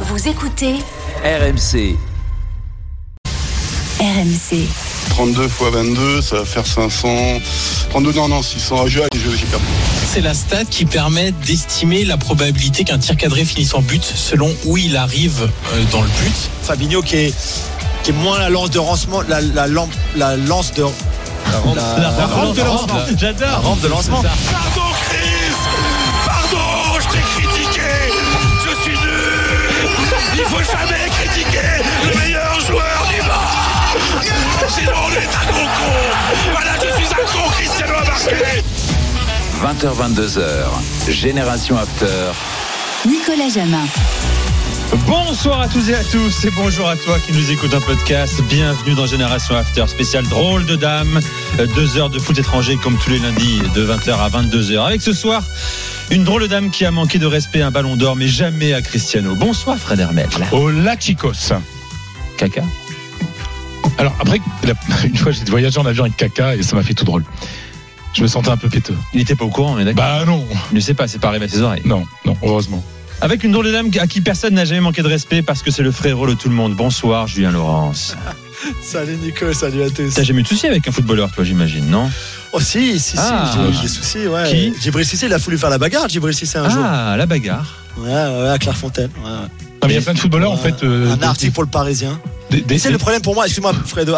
Vous écoutez RMC. RMC. 32 x 22, ça va faire 500. 32, non, non, 600. Ah, j'ai perdu. C'est la stat qui permet d'estimer la probabilité qu'un tir cadré finisse en but selon où il arrive euh, dans le but. Fabinho qui est, qui est moins la lance de lancement, la, la, lampe- la lance de. La, rampe de lancement. La J'adore. rampe de lancement. 20h22h. Génération After. Nicolas Jamin. Bonsoir à tous et à tous et bonjour à toi qui nous écoute en podcast. Bienvenue dans Génération After, spécial drôle de dame. Euh, Deux heures de foot étranger comme tous les lundis de 20h à 22h. Avec ce soir, une drôle de dame qui a manqué de respect à un ballon d'or mais jamais à Cristiano. Bonsoir Fred Hermel. Hola chicos. Caca. Alors après, une fois j'ai voyagé en avion avec Kaka et ça m'a fait tout drôle. Je me sentais un peu péteux. Il était pas au courant, on est d'accord Bah non, Il ne sait pas, c'est pas arrivé à ses oreilles. non, non, heureusement. Avec une drôle de dame à qui personne n'a jamais manqué de respect parce que c'est le frérot de tout le monde. Bonsoir Julien Laurence. Salut Nico, salut à tous. T'as jamais eu de soucis avec un footballeur, toi, j'imagine, non? Oh si, si, si, Ah. j'ai eu des soucis. Ouais. Qui? Djibril Cissé, il a voulu faire la bagarre, Djibril Cissé un jour. Ah, la bagarre. Ouais, ouais, à Clairefontaine. Ouais. Non, mais il y a plein de footballeurs en fait. euh, un article pour le Parisien. Des- des- c'est le problème pour moi, excuse-moi Fred,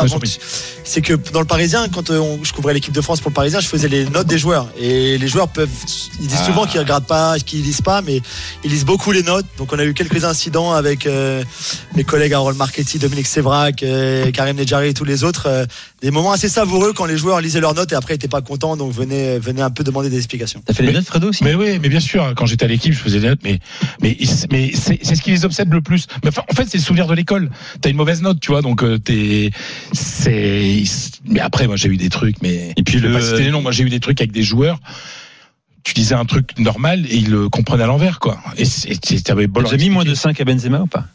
c'est que dans le Parisien, quand euh, on- je couvrais l'équipe de France pour le Parisien, je faisais les notes des joueurs. Et les joueurs peuvent, ils disent Ah. souvent qu'ils regardent pas, qu'ils lisent pas, mais ils lisent beaucoup les notes. Donc on a eu quelques incidents avec euh, mes collègues Harold Marchetti, Dominique Sévrac, euh, Karim Nedjari et tous les autres. euh, des moments assez savoureux quand les joueurs lisaient leurs notes et après étaient pas contents, donc venaient, venaient un peu demander des explications. T'as fait les Mais- notes, Fredo aussi Mais oui, mais bien sûr, hein, quand j'étais à l'équipe, je faisais des notes, mais mais c'est c'est ce qui les obsède le plus. Mais enfin, en fait, c'est le souvenir de l'école. T'as une mauvaise note, tu vois, donc euh, t'es c'est. Mais après, moi, j'ai eu des trucs, mais Et puis je le- pas citer les noms. Moi, j'ai eu des trucs avec des joueurs. Tu disais un truc normal et ils le comprenaient à l'envers, quoi. Et t'avais leur J'ai mis moins de expliquer. 5 à Benzema ou pas?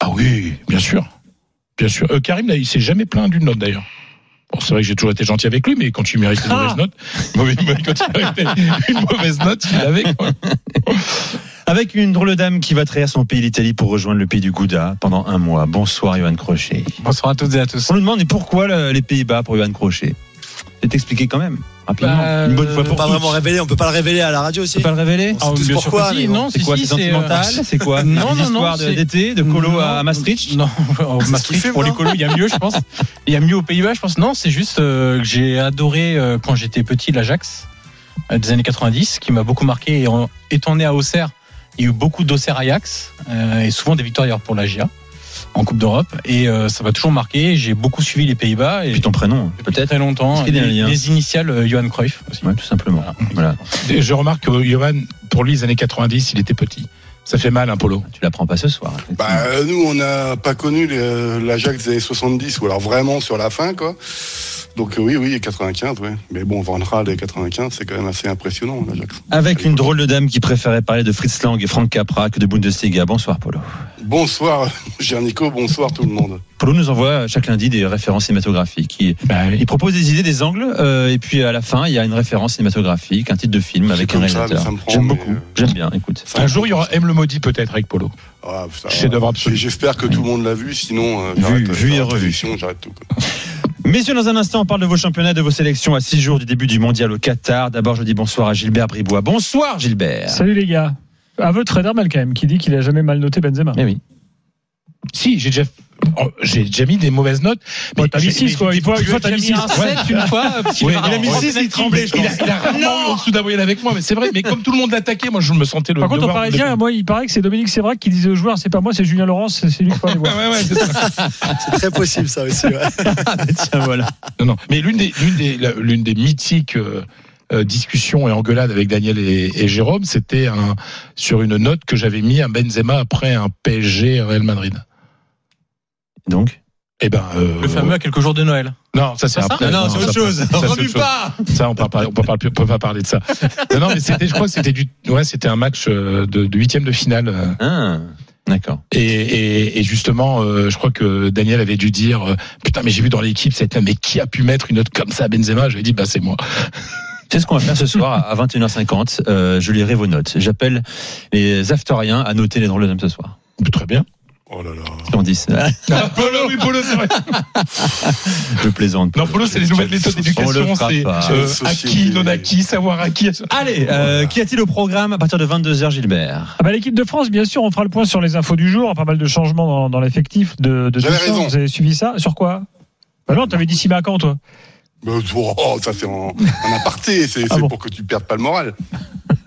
Ah oui, bien sûr. Bien sûr. Euh, Karim, là, il s'est jamais plaint d'une note d'ailleurs. Bon, c'est vrai que j'ai toujours été gentil avec lui, mais quand tu mérites une mauvaise note, quand tu méritais une mauvaise note, il l'avait. Avec une drôle de dame qui va trahir son pays, l'Italie, pour rejoindre le pays du Gouda pendant un mois. Bonsoir, Johan Crochet. Bonsoir à toutes et à tous. On nous demande mais pourquoi le- les Pays-Bas pour Johan Crochet? Je vais t'expliquer quand même, rapidement. Bah, une bonne euh, fois On peut pour pas toutes. vraiment révéler, on peut pas le révéler à la radio aussi. Tu peux pas le révéler On tous pourquoi, bon. non, C'est si, quoi si, C'est c'est, sentimental euh, C'est quoi? Non, non, non, c'est- d'été, de colo Non, à Maastricht? Non, Maastricht, fume, pour les colos, il y a mieux, je pense. Il y a mieux aux Pays-Bas, je pense. Non, c'est juste euh, que j'ai adoré euh, quand j'étais petit l'Ajax euh, des années 90, qui m'a beaucoup marqué. Et en étant né à Auxerre, il y a eu beaucoup d'Auxerre Ajax euh, et souvent des victoires d'ailleurs pour la GIA en Coupe d'Europe. Et euh, ça m'a toujours marqué. J'ai beaucoup suivi les Pays-Bas et Puis ton prénom, peut-être très longtemps. Des Les, liens les initiales euh, Johan Cruyff aussi. Ouais, tout simplement. Voilà. Je remarque que Johan, pour lui, les années 90, il était petit. Ça fait mal, un polo. Tu l'apprends pas ce soir. Bah, euh, nous, on n'a pas connu les- l'Ajax des années 70, ou alors vraiment sur la fin, quoi. Donc euh, oui, oui, 95, ouais. Mais bon, Van Raal des 95, c'est quand même assez impressionnant, l'Ajax. Avec une drôle de dame qui préférait parler de Fritz Lang et Frank Capra que de Bundesliga. Bonsoir, Polo. Bonsoir, cher Nico, bonsoir tout le monde. Polo nous envoie chaque lundi des références cinématographiques. Il, Bah, il propose des idées, des angles, euh, et puis à la fin, il y a une référence cinématographique, un titre de film avec un réalisateur. J'aime beaucoup, euh, j'aime bien, écoute. Un jour, il y aura M le maudit peut-être avec Polo. Ah, ça- Chef-d'œuvre absolu. J'espère que tout le monde l'a vu, sinon euh, Vu- et revu. J'arrête tout. quoi. Messieurs, dans un instant, on parle de vos championnats, de vos sélections à six jours du début du mondial au Qatar. D'abord, je dis bonsoir à Gilbert Bribois. Bonsoir, Gilbert. Salut les gars. Aveu de Fred quand même, qui dit qu'il a jamais mal noté Benzema. Eh oui. Si, j'ai déjà, oh, j'ai déjà mis des mauvaises notes. Bon, t'as mis j'ai- 6 quoi, une fois, une fois t'as mis 6. Ouais. une fois. Oui, il a mis six, il tremblait, je Il a, pense. il a rarement eu au-dessous d'un moyen avec moi, mais c'est vrai. Mais comme tout le monde l'attaquait, moi, je me sentais le. Par contre, de Parisien, défendre. moi, il paraît que c'est Dominique Sévrac qui disait aux joueurs, c'est pas moi, c'est Julien Laurence, c'est lui qu'il faut aller voir. Ouais, ouais, c'est ça. C'est très possible ça aussi. ouais. Tiens, voilà. Non, non. Mais l'une des, l'une des, l'une des mythiques euh, euh, discussions et engueulades avec Daniel et, et Jérôme, c'était un, sur une note que j'avais mis à Benzema après un PSG Real Madrid. Donc Eh ben, euh, Le fameux à quelques jours de Noël. Non, ça c'est après. Non, non, c'est autre chose. pas Ça, on peut pas, on peut pas, on peut pas parler de ça. Non, non, mais c'était, je crois que c'était du, ouais, c'était un match euh, de, de huitième de finale. euh, Ah, d'accord. Et, et, et justement, euh, je crois que Daniel avait dû dire, euh, putain, mais j'ai vu dans l'équipe cette mais qui a pu mettre une note comme ça à Benzema? Ai dit, bah c'est moi. C'est ce qu'on va faire ce soir à 21h50. Euh, je lirai vos notes. J'appelle les afteriens à noter les drôles d'hommes ce soir. Très bien. Oh là là. On dit ça. Ah, Polo, oui, Polo, c'est vrai. Je plaisante. Non, Polo, c'est les nouvelles méthodes On le d'éducation. fera C'est pas. euh, acquis, non acquis, savoir acquis. Allez, euh, qu'y a-t-il au programme à partir de 22h, Gilbert? Ah bah, L'équipe de France, bien sûr, on fera le point sur les infos du jour. Pas mal de changements dans, dans l'effectif de, de J'avais raison. Vous avez suivi ça? Sur quoi? Bah Non, t'avais dit Sima quand, toi Mais, oh, ça c'est en, en aparté, c'est Ah c'est bon pour que tu perdes pas le moral.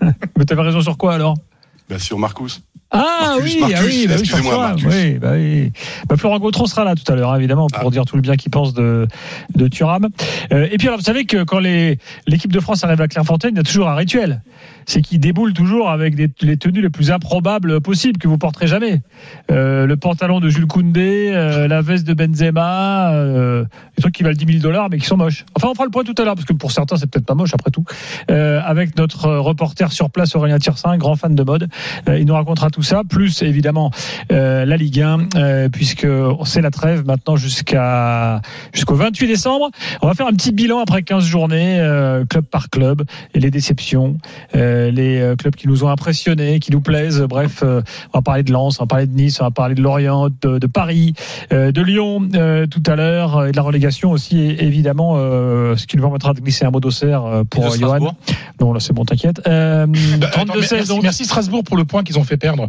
Mais t'avais raison sur quoi alors? Bien sûr, Marcus. Ah Marcus, oui, Marcus, ah oui, bah oui, toi. Oui, bah oui. Bah, Florent Gautron sera là tout à l'heure, hein, évidemment, pour Ah. dire tout le bien qu'il pense de, de Thuram. Euh, et puis, alors, vous savez que quand les- l'équipe de France arrive à Clairefontaine, il y a toujours un rituel. C'est qu'ils déboulent toujours avec des, les tenues les plus improbables possibles que vous porterez jamais. Euh, le pantalon de Jules Koundé, euh, la veste de Benzema, euh, des trucs qui valent 10 000 dollars mais qui sont moches. Enfin, on fera le point tout à l'heure parce que pour certains, c'est peut-être pas moche après tout. Euh, avec notre reporter sur place, Aurélien Tirsin, grand fan de mode. Euh, il nous racontera tout ça, plus évidemment euh, la Ligue 1, euh, puisque c'est la trêve maintenant jusqu'à jusqu'au 28 décembre. On va faire un petit bilan après 15 journées, euh, club par club, et les déceptions, euh, les euh, clubs qui nous ont impressionnés, qui nous plaisent. Bref, euh, on va parler de Lens, on va parler de Nice, on va parler de Lorient, de, de Paris, euh, de Lyon euh, tout à l'heure, et de la relégation aussi, et- évidemment, euh, ce qui nous permettra de glisser un mot d'Auxerre pour Johan. Strasbourg. Non, là c'est bon, t'inquiète. Euh, Bah, attends, 32-16 merci, donc. merci Strasbourg pour le point qu'ils ont fait perdre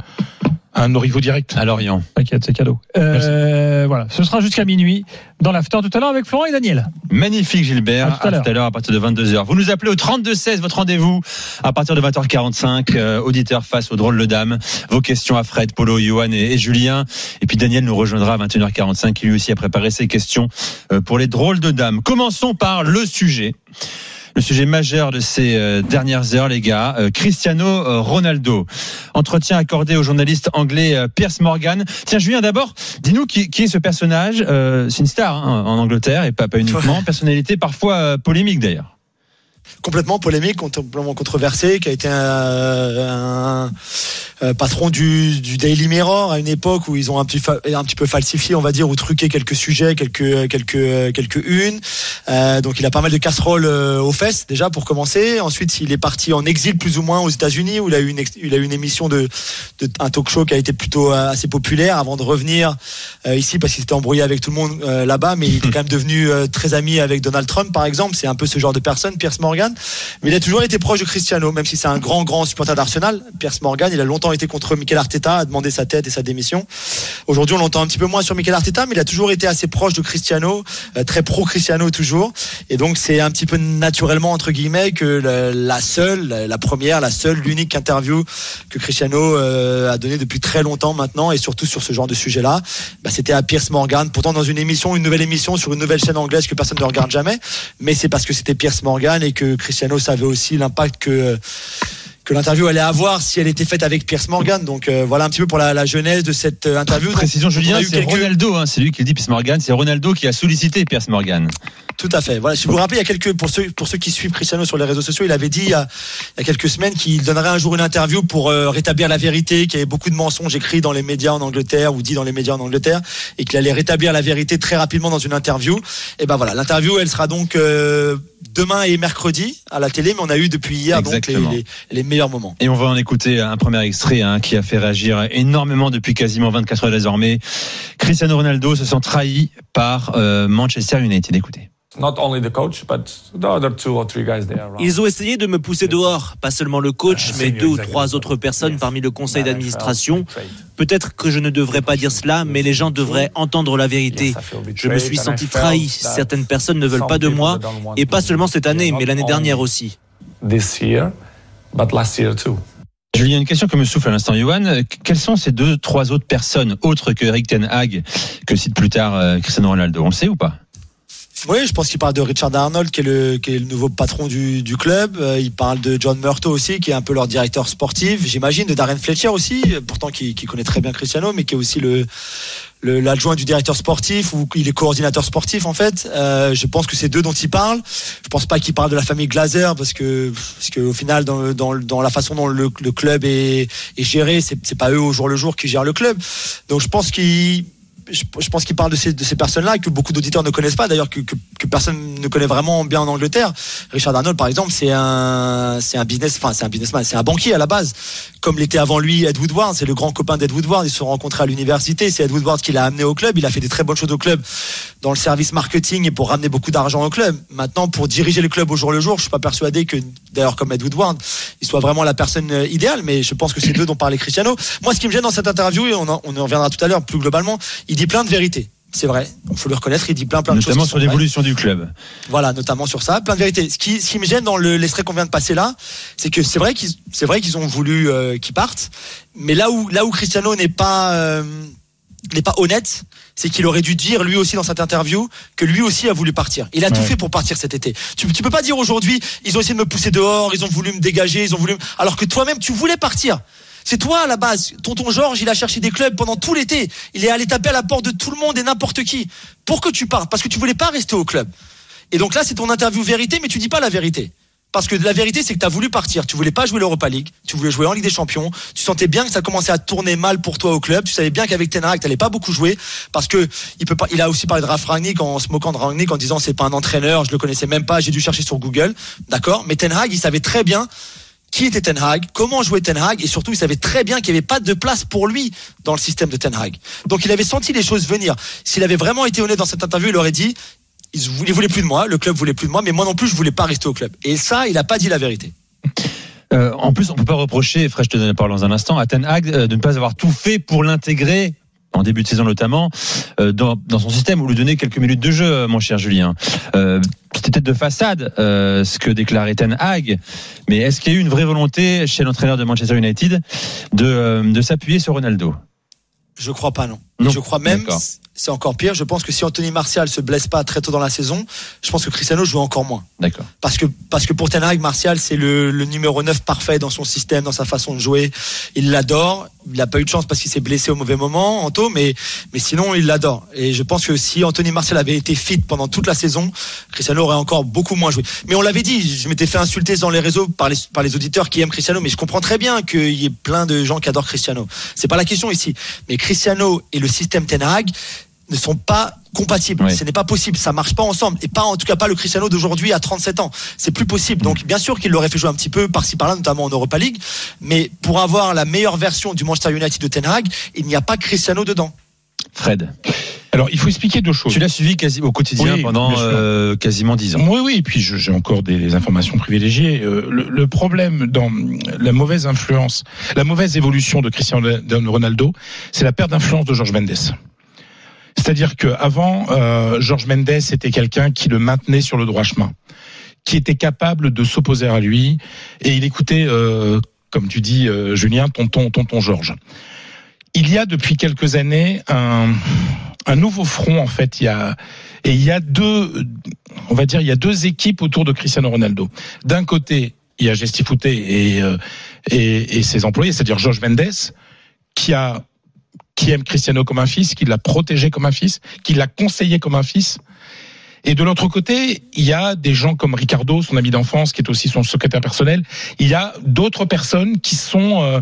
à nos rivaux directs. À Lorient. T'inquiète, c'est cadeau. Euh, voilà, ce sera jusqu'à minuit dans l'after tout à l'heure avec Florent et Daniel. Magnifique Gilbert, À tout à l'heure. à partir de 22h. Vous nous appelez au 32-16, votre rendez-vous à partir de 20h45, euh, auditeur face aux drôles de dames. Vos questions à Fred, Polo, Johan et, et Julien. Et puis Daniel nous rejoindra à 21h45, qui lui aussi a préparé ses questions euh, pour les drôles de dames. Commençons par le sujet. Le sujet majeur de ces euh, dernières heures, les gars, euh, Cristiano euh, Ronaldo. Entretien accordé au journaliste anglais euh, Pierce Morgan. Tiens, Julien, d'abord, dis-nous qui, qui est ce personnage. Euh, c'est une star hein, en Angleterre et pas, pas uniquement. Personnalité parfois euh, polémique d'ailleurs. Complètement polémique, complètement controversé, qui a été un, patron du, Daily Mirror à une époque où ils ont un petit, un petit peu falsifié, on va dire, ou truqué quelques sujets, quelques quelques quelques unes. Euh, donc il a pas mal de casseroles euh, aux fesses déjà pour commencer. Ensuite, il est parti en exil plus ou moins aux États-Unis où il a eu une il a eu une émission de, un talk show qui a été plutôt euh, assez populaire avant de revenir ici parce qu'il s'était embrouillé avec tout le monde là-bas, mais il était quand même devenu très ami avec Donald Trump par exemple. C'est un peu ce genre de personne, Pierce Morgan. Mais il a toujours été proche de Cristiano, même si c'est un grand grand supporter d'Arsenal. Pierce Morgan, il a longtemps été contre Mikel Arteta, a demandé sa tête et sa démission. Aujourd'hui, on l'entend un petit peu moins sur Mikel Arteta, mais il a toujours été assez proche de Cristiano, euh, très pro Cristiano toujours. Et donc c'est un petit peu naturellement entre guillemets que la, seule, la, la première, la seule, l'unique interview que Cristiano euh, a donnée depuis très longtemps maintenant, et surtout sur ce genre de sujet-là, bah, c'était à Pierce Morgan. Pourtant dans une émission, une nouvelle émission sur une nouvelle chaîne anglaise que personne ne regarde jamais, mais c'est parce que c'était Pierce Morgan et que Cristiano savait aussi l'impact que que l'interview allait avoir si elle était faite avec Pierce Morgan. Donc euh, voilà un petit peu pour la, la genèse de cette euh, interview. Donc, Précision on Julien, c'est quelques- Ronaldo, hein, c'est lui qui le dit Pierce Morgan, c'est Ronaldo qui a sollicité Pierce Morgan. Tout à fait. Voilà, si vous vous rappelez, il y a quelques pour ceux pour ceux qui suivent Cristiano sur les réseaux sociaux, il avait dit il y a, il y a quelques semaines qu'il donnerait un jour une interview pour euh, rétablir la vérité, qu'il y avait beaucoup de mensonges écrits dans les médias en Angleterre ou dit dans les médias en Angleterre, et qu'il allait rétablir la vérité très rapidement dans une interview. Et ben voilà, l'interview, elle sera donc euh, demain et mercredi à la télé, mais on a eu depuis hier donc les, les, les meilleurs moments. Et on va en écouter un premier extrait hein, qui a fait réagir énormément depuis quasiment 24 heures désormais. Cristiano Ronaldo se sent trahi par euh, Manchester United. Écoutez. Not only the coach, but the other two or three guys there around. Ils ont essayé de me pousser dehors, pas seulement le coach, mais deux ou trois autres personnes parmi le conseil d'administration. Peut-être que je ne devrais pas dire cela, mais les gens devraient entendre la vérité. Je me suis senti trahi. Certaines personnes ne veulent pas de moi, et pas seulement cette année, mais l'année dernière aussi. But last year too. Julien, une question que me souffle à l'instant Johan. Quelles sont ces deux, trois autres personnes autres que Eric Ten Hag que cite plus tard euh, Cristiano Ronaldo? On le sait ou pas? Oui, je pense qu'il parle de Richard Arnold, qui est le, qui est le nouveau patron du, du club. Euh, il parle de John Murto aussi, qui est un peu leur directeur sportif. J'imagine de Darren Fletcher aussi, pourtant qui, qui connaît très bien Cristiano, mais qui est aussi le- l'adjoint du directeur sportif ou il est coordinateur sportif en fait. Euh, je pense que c'est d'eux dont il parle. Je pense pas qu'il parle de la famille Glazer parce que parce que au final dans dans, dans la façon dont le, le club est, est géré, c'est pas eux au jour le jour qui gèrent le club. Donc je pense qu'il je, pense qu'il parle de ces, personnes-là que beaucoup d'auditeurs ne connaissent pas, d'ailleurs que, que, que personne ne connaît vraiment bien en Angleterre. Richard Arnold, par exemple, c'est un, c'est un business, enfin c'est un businessman, c'est un banquier à la base, comme l'était avant lui Ed Woodward. C'est le grand copain d'Ed Woodward. Ils se sont rencontrés à l'université. C'est Ed Woodward qui l'a amené au club. Il a fait des très bonnes choses au club dans le service marketing et pour ramener beaucoup d'argent au club. Maintenant, pour diriger le club au jour le jour, je suis pas persuadé que, d'ailleurs, comme Ed Woodward, il soit vraiment la personne euh, idéale. Mais je pense que c'est d'eux dont parlait Cristiano. Moi, ce qui me gêne dans cette interview, et on en, on en reviendra tout à l'heure plus globalement, il dit plein de vérités. C'est vrai, il faut le reconnaître, il dit plein plein de Notamment choses. qui sur l'évolution du club. Voilà, notamment sur ça, plein de vérités. Ce qui, ce qui me gêne dans le- l'extrait qu'on vient de passer là, c'est que c'est vrai qu'ils, c'est vrai qu'ils ont voulu euh, qu'ils partent, mais là où là où Cristiano n'est pas euh, n'est pas honnête, c'est qu'il aurait dû dire lui aussi dans cette interview que lui aussi a voulu partir. Il a tout fait pour partir cet été. Tu, tu peux pas dire aujourd'hui ils ont essayé de me pousser dehors, ils ont voulu me dégager, ils ont voulu, me- alors que toi-même tu voulais partir. C'est toi à la base. Tonton Georges, il a cherché des clubs pendant tout l'été. Il est allé taper à la porte de tout le monde et n'importe qui pour que tu partes, parce que tu voulais pas rester au club. Et donc là, c'est ton interview vérité, mais tu dis pas la vérité. Parce que la vérité, c'est que tu as voulu partir. Tu voulais pas jouer l'Europa League. Tu voulais jouer en Ligue des Champions. Tu sentais bien que ça commençait à tourner mal pour toi au club. Tu savais bien qu'avec Ten Hag, t'allais pas beaucoup jouer. Parce que il a aussi parlé de Ralf Rangnick en se moquant de Rangnick en disant c'est pas un entraîneur. Je le connaissais même pas. J'ai dû chercher sur Google. D'accord? Mais Ten Hag, il savait très bien qui était Ten Hag, comment jouait Ten Hag, et surtout il savait très bien qu'il n'y avait pas de place pour lui dans le système de Ten Hag. Donc il avait senti les choses venir. S'il avait vraiment été honnête dans cette interview, il aurait dit il voulait, il voulait plus de moi, le club voulait plus de moi, mais moi non plus je voulais pas rester au club. Et ça, il n'a pas dit la vérité. Euh, en plus, on peut pas reprocher, Fred, je te donne la parole dans un instant, à Ten Hag euh, de ne pas avoir tout fait pour l'intégrer en début de saison notamment, euh, dans, dans son système, ou lui donner quelques minutes de jeu, mon cher Julien. Euh, C'était peut-être de façade euh, ce que déclarait Ten Hag, mais est-ce qu'il y a eu une vraie volonté chez l'entraîneur de Manchester United de, de s'appuyer sur Ronaldo? Je crois pas, non. Je crois même, c'est encore pire. Je pense que si Anthony Martial se blesse pas très tôt dans la saison, je pense que Cristiano joue encore moins. D'accord. Parce que, parce que pour Ten Hag, Martial, c'est le, le numéro 9 parfait dans son système, dans sa façon de jouer. Il l'adore. Il n'a pas eu de chance parce qu'il s'est blessé au mauvais moment, Anto, mais, mais sinon, il l'adore. Et je pense que si Anthony Martial avait été fit pendant toute la saison, Cristiano aurait encore beaucoup moins joué. Mais on l'avait dit, je m'étais fait insulter dans les réseaux par les, par les auditeurs qui aiment Cristiano, mais je comprends très bien qu'il y ait plein de gens qui adorent Cristiano. C'est pas la question ici. Mais Cristiano et le système Ten Hag ne sont pas compatibles. Ce n'est pas possible. Ça marche pas ensemble. Et pas, en tout cas, pas le Cristiano d'aujourd'hui à 37 ans. C'est plus possible. Donc, bien sûr qu'il l'aurait fait jouer un petit peu par-ci par-là, notamment en Europa League. Mais pour avoir la meilleure version du Manchester United de Ten Hag, il n'y a pas Cristiano dedans. Fred, Alors, il faut expliquer deux choses. tu l'as suivi quasi au quotidien Oui, pendant euh, quasiment dix ans. Oui, oui, et puis j'ai encore des, des informations privilégiées. Euh, le, le problème dans la mauvaise influence, la mauvaise évolution de Cristiano Ronaldo, c'est la perte d'influence de Georges Mendes. C'est-à-dire qu'avant, euh, Georges Mendes était quelqu'un qui le maintenait sur le droit chemin, qui était capable de s'opposer à lui, et il écoutait, euh, comme tu dis, euh, Julien, tonton, tonton Georges. Il y a depuis quelques années un, un nouveau front, en fait. Il y a, et il y a deux, on va dire, il y a deux équipes autour de Cristiano Ronaldo. D'un côté, il y a Gestifouté et, euh, et, et ses employés, c'est-à-dire Georges Mendes, qui a qui aime Cristiano comme un fils, qui l'a protégé comme un fils, qui l'a conseillé comme un fils. Et de l'autre côté, il y a des gens comme Ricardo, son ami d'enfance, qui est aussi son secrétaire personnel. Il y a d'autres personnes qui sont euh,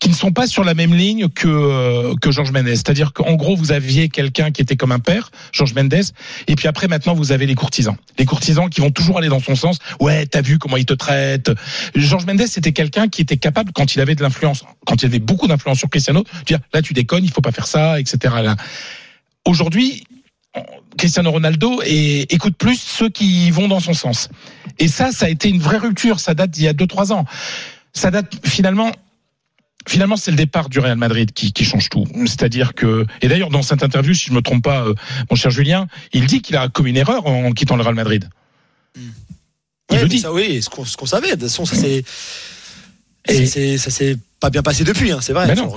qui ne sont pas sur la même ligne que euh, que Georges Mendes. C'est-à-dire qu'en gros, vous aviez quelqu'un qui était comme un père, Georges Mendes, et puis après maintenant vous avez les courtisans, les courtisans qui vont toujours aller dans son sens. Ouais, t'as vu comment il te traite. Georges Mendes c'était quelqu'un qui était capable quand il avait de l'influence, quand il avait beaucoup d'influence sur Cristiano, de dire là tu déconnes, il faut pas faire ça, etc. Aujourd'hui, Cristiano Ronaldo et écoute plus ceux qui vont dans son sens. Et ça, ça a été une vraie rupture. Ça date d'il y a 2-3 ans. Ça date finalement. Finalement, c'est le départ du Real Madrid qui, qui change tout. C'est-à-dire que, et d'ailleurs, dans cette interview, si je me trompe pas, euh, mon cher Julien, il dit qu'il a commis une erreur en quittant le Real Madrid. Il Ouais, le dit. Ça, oui, ce qu'on savait. De toute façon, ça s'est Et- ça s'est- ça s'est pas bien passé depuis. Hein, c'est vrai. Faut non.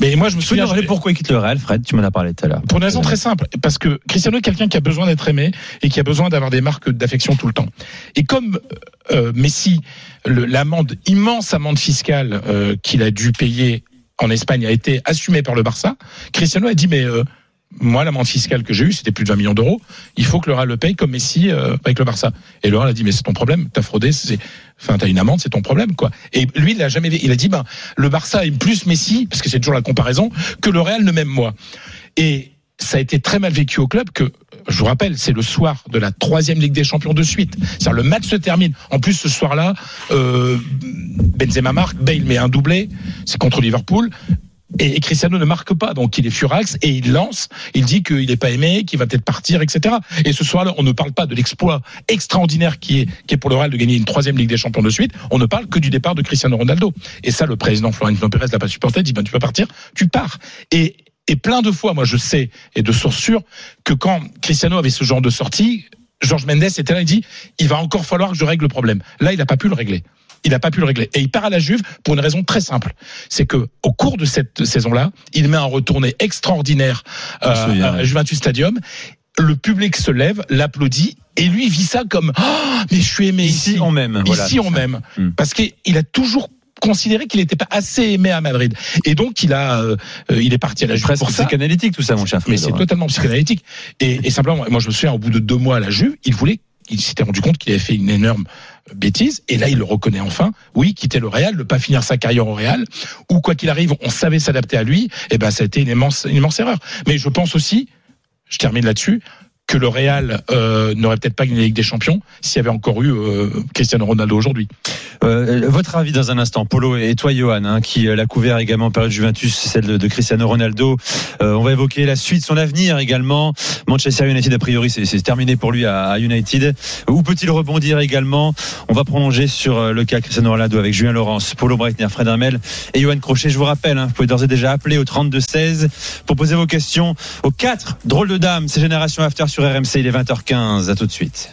Mais moi, je me souviens. pourquoi il quitte le Real, Fred Tu m'en as parlé tout à l'heure. Pour une raison très simple, parce que Cristiano est quelqu'un qui a besoin d'être aimé et qui a besoin d'avoir des marques d'affection tout le temps. Et comme euh, Messi, le- l'amende immense amende fiscale euh, qu'il a dû payer en Espagne a été assumée par le Barça, Cristiano a dit mais euh, moi l'amende fiscale que j'ai eue c'était plus de 20 millions d'euros, il faut que le Real le paye comme Messi euh, avec le Barça. Et le Real a dit mais c'est ton problème, t'as fraudé, c'est Enfin, t'as une amende, c'est ton problème, quoi. Et lui, il a jamais, il a dit, ben, le Barça aime plus Messi, parce que c'est toujours la comparaison, que le Real ne m'aime moi. Et ça a été très mal vécu au club que, je vous rappelle, c'est le soir de la troisième Ligue des Champions de suite. C'est-à-dire le match se termine. En plus, ce soir-là, euh, Benzema marque, Bale met un doublé, c'est contre Liverpool. Et Cristiano ne marque pas, donc il est furax et il lance. Il dit qu'il n'est pas aimé, qu'il va peut-être partir, etc. Et ce soir-là, on ne parle pas de l'exploit extraordinaire qui est, qui est pour le Real de gagner une troisième Ligue des Champions de suite. On ne parle que du départ de Cristiano Ronaldo. Et ça, le président Florentino Pérez l'a pas supporté. Dit ben tu peux partir, tu pars. Et et plein de fois, moi je sais et de source sûre que quand Cristiano avait ce genre de sortie, Georges Mendes était là, il dit il va encore falloir que je règle le problème. Là, il n'a pas pu le régler. Il n'a pas pu le régler. Et il part à la Juve pour une raison très simple. C'est que au cours de cette saison-là, il met un retourné extraordinaire euh, à Juventus Stadium. Le public se lève, l'applaudit, et lui vit ça comme oh, mais je suis aimé ici. Ici, on m'aime. Voilà. Ici, on m'aime. Hmm. Parce qu'il a toujours considéré qu'il n'était pas assez aimé à Madrid. Et donc, il a, euh, euh, il est parti à la Juve ça. psychanalytique tout ça, mon cher. Mais c'est totalement psychanalytique. Et, et simplement, moi je me souviens, au bout de deux mois à la Juve, il voulait, il s'était rendu compte qu'il avait fait une énorme bêtise. Et là, il le reconnaît enfin. Oui, quitter le Real, ne pas finir sa carrière au Real, ou quoi qu'il arrive, on savait s'adapter à lui. Et ben, ça a été une immense, une immense erreur. Mais je pense aussi, je termine là-dessus, que le Real euh, n'aurait peut-être pas gagné la Ligue des Champions s'il y avait encore eu euh, Cristiano Ronaldo aujourd'hui. Euh, votre avis dans un instant, Polo et toi, Johan, hein, qui l'a couvert également en période Juventus, celle de, Cristiano Ronaldo. On va évoquer la suite, son avenir également. Manchester United, a priori, c'est terminé pour lui à, United. Où peut-il rebondir également? On va prolonger sur le cas Cristiano Ronaldo avec Julien Laurence, Polo Breitner, Fred Hermel et Johan Crochet. Je vous rappelle, hein, vous pouvez d'ores et déjà appeler au 32-16 pour poser vos questions aux quatre drôles de dames. C'est Génération After RMC, il est 20h15. À tout de suite.